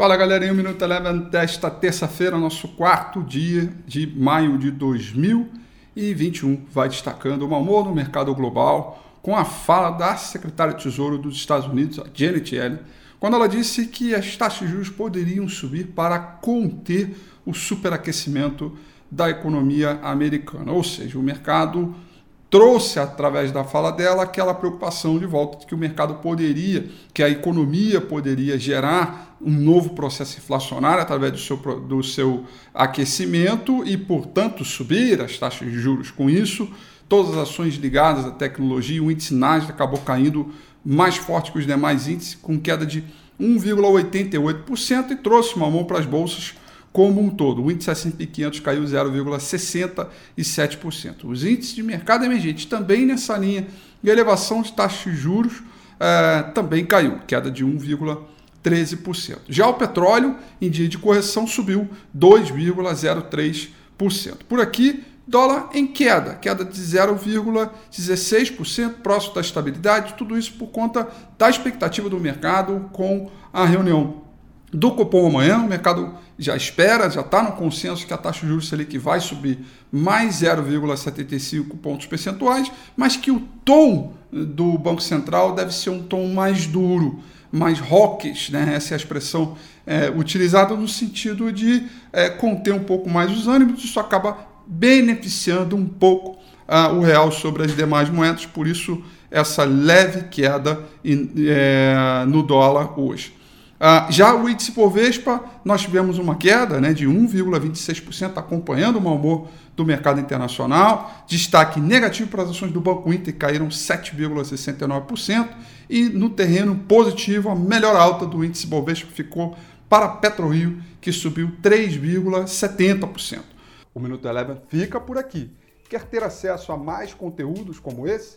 Fala galerinha, o Minuto Eleven desta terça-feira, nosso quarto dia de maio de 2021, vai destacando o mau humor no mercado global com a fala da secretária de Tesouro dos Estados Unidos, Janet Yellen, quando ela disse que as taxas de juros poderiam subir para conter o superaquecimento da economia americana. Ou seja, o mercado trouxe através da fala dela aquela preocupação de volta de que o mercado poderia, que a economia poderia gerar um novo processo inflacionário através do seu, do seu aquecimento e, portanto, subir as taxas de juros. Com isso, todas as ações ligadas à tecnologia, o índice Nasdaq acabou caindo mais forte que os demais índices, com queda de 1,88% e trouxe uma mão para as bolsas como um todo. O índice S&P 500 caiu 0,67%. Os índices de mercado emergente também nessa linha de elevação de taxas de juros eh, também caiu, queda de 1,13%. Já o petróleo, em dia de correção, subiu 2,03%. Por aqui, dólar em queda, queda de 0,16%, próximo da estabilidade, tudo isso por conta da expectativa do mercado com a reunião do Copom amanhã, o mercado já espera, já está no consenso que a taxa de juros Selic vai subir mais 0,75 pontos percentuais, mas que o tom do Banco Central deve ser um tom mais duro, mais hawkish, né? essa é a expressão é, utilizada no sentido de é, conter um pouco mais os ânimos, isso acaba beneficiando um pouco uh, o real sobre as demais moedas, por isso essa leve queda in, é, no dólar hoje. Uh, já o índice Povespa, nós tivemos uma queda né, de 1,26%, acompanhando o mau humor do mercado internacional. Destaque negativo para as ações do Banco Inter, caíram 7,69%. E no terreno positivo, a melhor alta do índice Bovespa ficou para PetroRio, que subiu 3,70%. O Minuto Eleven fica por aqui. Quer ter acesso a mais conteúdos como esse?